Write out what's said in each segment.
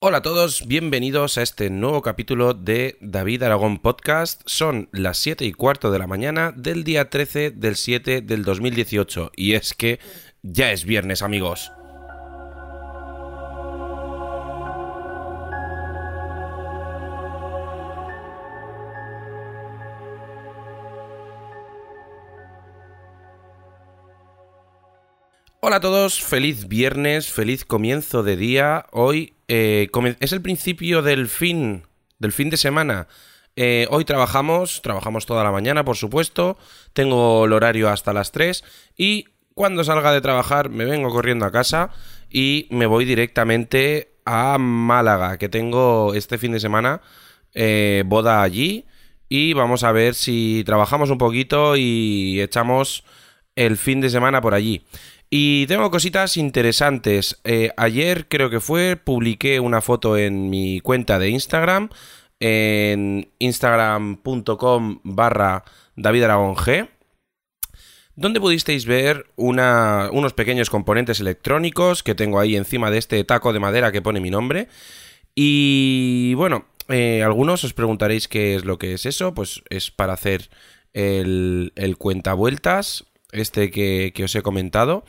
Hola a todos, bienvenidos a este nuevo capítulo de David Aragón Podcast. Son las 7 y cuarto de la mañana del día 13 del 7 del 2018 y es que ya es viernes amigos. Hola a todos, feliz viernes, feliz comienzo de día. Hoy eh, es el principio del fin, del fin de semana. Eh, hoy trabajamos, trabajamos toda la mañana, por supuesto. Tengo el horario hasta las 3 y cuando salga de trabajar me vengo corriendo a casa y me voy directamente a Málaga, que tengo este fin de semana eh, boda allí y vamos a ver si trabajamos un poquito y echamos el fin de semana por allí. Y tengo cositas interesantes. Eh, ayer creo que fue, publiqué una foto en mi cuenta de Instagram, en instagram.com barra David G, donde pudisteis ver unos pequeños componentes electrónicos que tengo ahí encima de este taco de madera que pone mi nombre. Y bueno, eh, algunos os preguntaréis qué es lo que es eso, pues es para hacer el, el vueltas este que, os he comentado.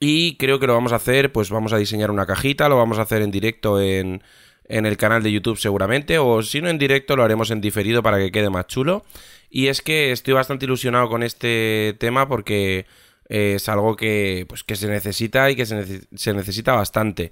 Y creo que lo vamos a hacer, pues vamos a diseñar una cajita, lo vamos a hacer en directo en, en el canal de YouTube seguramente, o si no en directo lo haremos en diferido para que quede más chulo. Y es que estoy bastante ilusionado con este tema porque es algo que, pues, que se necesita y que se, se necesita bastante.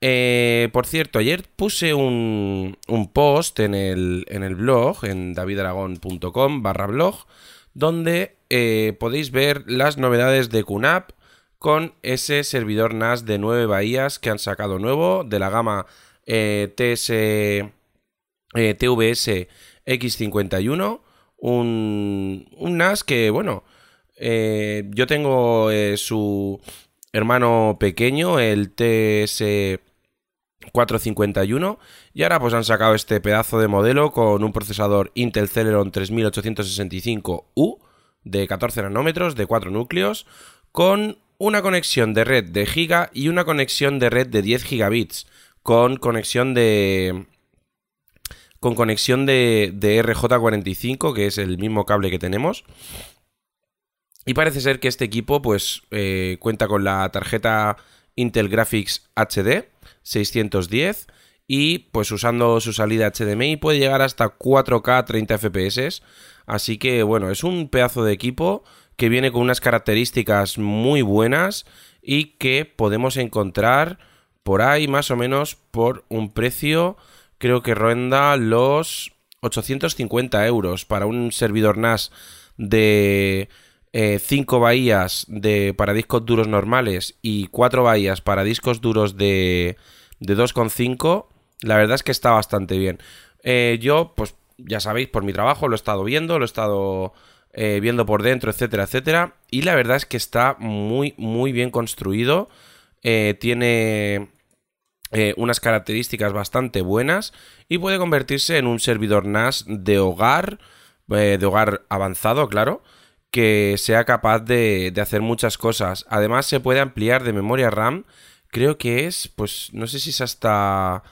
Eh, por cierto, ayer puse un, un post en el, en el blog, en davidaragón.com barra blog, donde eh, podéis ver las novedades de QNAP con ese servidor NAS de 9 bahías que han sacado nuevo de la gama eh, TS, eh, TVS X51. Un, un, NAS que, bueno, yo tengo su hermano pequeño, el TS 451 y ahora pues han sacado este pedazo de modelo con un procesador Intel Celeron 3865U de 14 nanómetros de 4 núcleos con una conexión de red de giga y una conexión de red de 10 gigabits con conexión de con conexión de, de RJ45 que es el mismo cable que tenemos. Y parece ser que este equipo pues eh, cuenta con la tarjeta Intel Graphics HD 610 y pues usando su salida HDMI puede llegar hasta 4K 30 FPS. Así que bueno, es un pedazo de equipo que viene con unas características muy buenas y que podemos encontrar por ahí más o menos por un precio creo que ronda los 850 euros para un servidor NAS de 5 eh, bahías de, para discos duros normales y 4 bahías para discos duros de, de 2,5, la verdad es que está bastante bien. Eh, yo, pues ya sabéis, por mi trabajo lo he estado viendo, lo he estado eh, viendo por dentro, etcétera, etcétera. Y la verdad es que está muy, muy bien construido. tiene unas características bastante buenas y puede convertirse en un servidor NAS de hogar, de hogar avanzado, claro que sea capaz de, hacer muchas cosas. Además, se puede ampliar de memoria RAM. Creo que es, pues, no sé si es hasta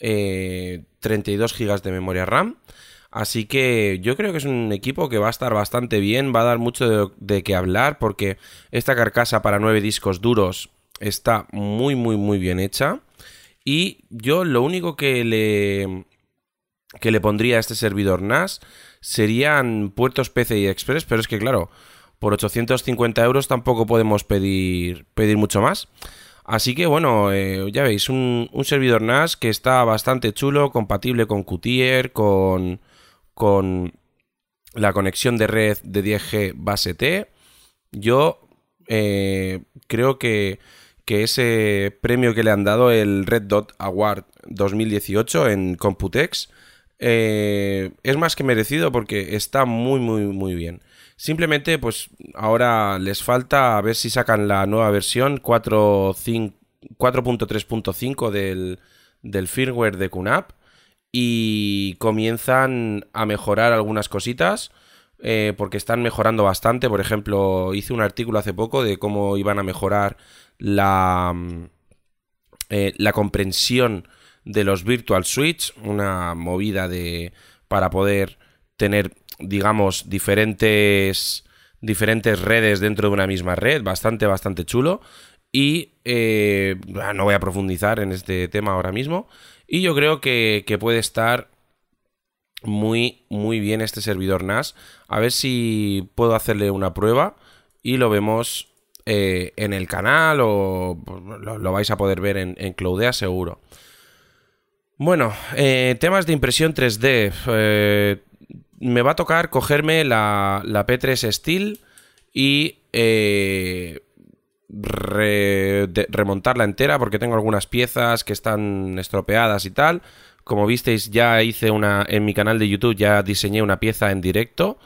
32 eh, GB de memoria RAM. Así que yo creo que es un equipo que va a estar bastante bien, va a dar mucho de, de qué hablar porque esta carcasa para 9 discos duros está muy muy muy bien hecha. Y yo lo único que le, que le pondría a este servidor NAS serían puertos PCI Express, pero es que claro, por 850 euros tampoco podemos pedir, pedir mucho más. Así que bueno, eh, ya veis, un, servidor NAS que está bastante chulo, compatible con Qtier, con, con la conexión de red de 10G base T. Yo eh, creo que, que, ese premio que le han dado el Red Dot Award 2018 en Computex eh, es más que merecido porque está muy, muy, muy bien. Simplemente, pues ahora les falta a ver si sacan la nueva versión 4.3.5 del, del firmware de QNAP y comienzan a mejorar algunas cositas. Eh, porque están mejorando bastante. Por ejemplo, hice un artículo hace poco de cómo iban a mejorar la, eh, la comprensión de los Virtual Switch, una movida de para poder tener, digamos, diferentes diferentes redes dentro de una misma red, bastante, bastante chulo. Y eh, no voy a profundizar en este tema ahora mismo. Y yo creo que, puede estar muy, muy bien este servidor NAS. A ver si puedo hacerle una prueba y lo vemos eh, en el canal o lo, vais a poder ver en, en Cloudea seguro. Bueno, eh, temas de impresión 3D. Me va a tocar cogerme la, la P3 Steel y remontarla entera porque tengo algunas piezas que están estropeadas y tal. Como visteis, ya hice una en mi canal de YouTube, ya diseñé una pieza en directo.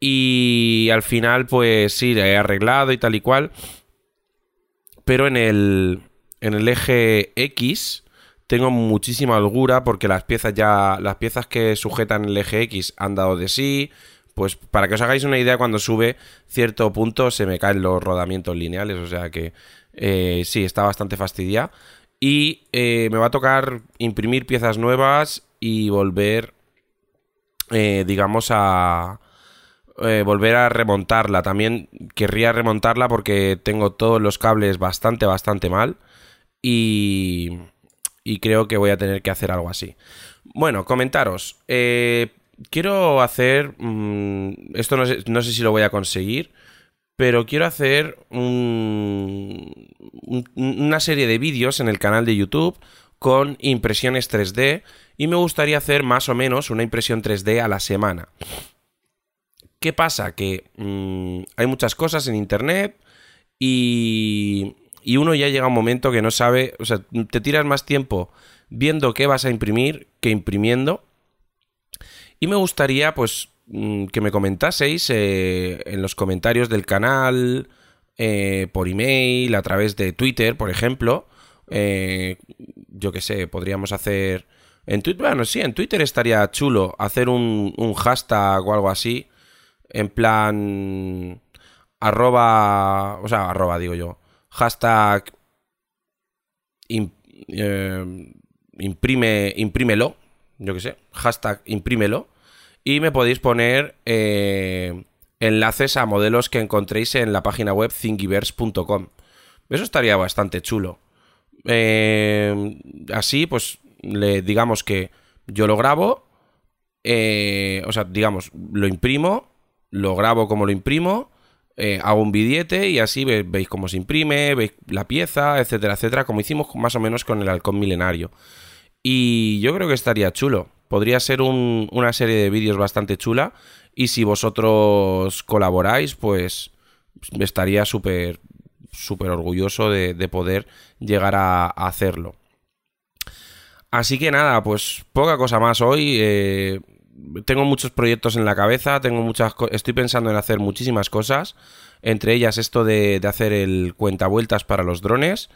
Y al final, pues sí, la he arreglado y tal y cual. Pero en el, en el eje X tengo muchísima holgura porque las piezas ya. Las piezas que sujetan el eje X han dado de sí pues para que os hagáis una idea, cuando sube cierto punto se me caen los rodamientos lineales, o sea que eh, sí, está bastante fastidiada. Y eh, me va a tocar imprimir piezas nuevas y volver, eh, digamos, a... volver a remontarla. También querría remontarla porque tengo todos los cables bastante, bastante mal. Y, y creo que voy a tener que hacer algo así. Bueno, comentaros quiero hacer. Mm, esto no sé, no sé, si lo voy a conseguir. Pero quiero hacer una serie de vídeos en el canal de YouTube con impresiones 3D. Y me gustaría hacer más o menos una impresión 3D a la semana. ¿Qué pasa? Que mm, hay muchas cosas en internet y, y uno ya llega a un momento que no sabe, o sea, te tiras más tiempo viendo qué vas a imprimir que imprimiendo y me gustaría, pues, mm, que me comentaseis eh, en los comentarios del canal, eh, por email, a través de Twitter, por ejemplo. Eh, yo qué sé, podríamos hacer... En Twitter, bueno, sí, en Twitter estaría chulo hacer un, un hashtag o algo así. En plan... Arroba... O sea, arroba digo yo. Hashtag... imprime, imprímelo yo qué sé, hashtag imprímelo, y me podéis poner eh, enlaces a modelos que encontréis en la página web thingiverse.com. Eso estaría bastante chulo. Eh, así, pues, le digamos que yo lo grabo, eh, o sea, digamos, lo imprimo, lo grabo como lo imprimo, hago un billete y así veis cómo se imprime, veis la pieza, etcétera, etcétera, como hicimos más o menos con el halcón milenario. Y yo creo que estaría chulo. Podría ser una serie de vídeos bastante chula. Y si vosotros colaboráis, pues estaría súper súper orgulloso de, poder llegar a, hacerlo. Así que nada, pues poca cosa más hoy. Eh, tengo muchos proyectos en la cabeza, tengo muchas estoy pensando en hacer muchísimas cosas, entre ellas esto de, hacer el cuentavueltas para los drones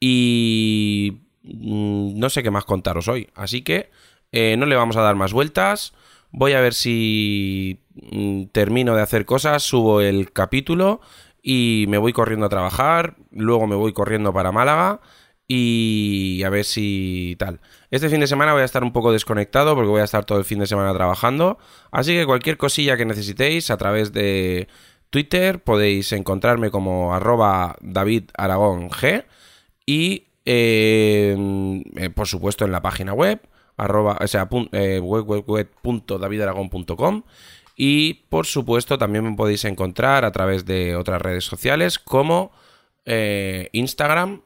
y Mm, no sé qué más contaros hoy. Así que eh, no le vamos a dar más vueltas. Voy a ver si mm, termino de hacer cosas, subo el capítulo y me voy corriendo a trabajar. Luego me voy corriendo para Málaga y a ver si tal. Este fin de semana voy a estar un poco desconectado porque voy a estar todo el fin de semana trabajando. Así que cualquier cosilla que necesitéis a través de Twitter podéis encontrarme como arroba David Aragón G y eh, eh, por supuesto en la página web, arroba, eh, y por supuesto también me podéis encontrar a través de otras redes sociales como Instagram,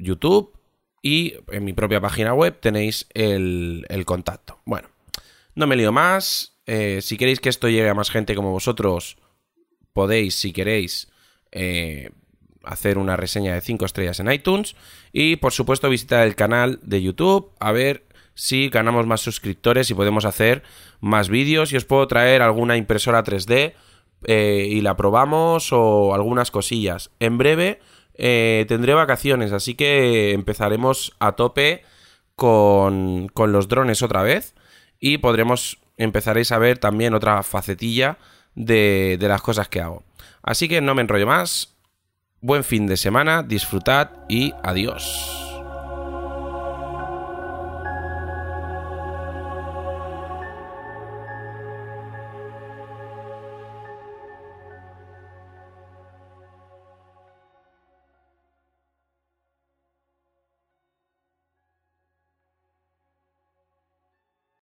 YouTube y en mi propia página web tenéis el, contacto. Bueno, no me lío más. si queréis que esto llegue a más gente como vosotros, podéis, si queréis, hacer una reseña de 5 estrellas en iTunes y por supuesto visitar el canal de YouTube a ver si ganamos más suscriptores y podemos hacer más vídeos y os puedo traer alguna impresora 3D eh, y la probamos o algunas cosillas. En breve eh, tendré vacaciones, así que empezaremos a tope con, con los drones otra vez y podremos empezaréis a ver también otra facetilla de, de las cosas que hago. Así que no me enrollo más, Buen fin de semana, disfrutad y adiós.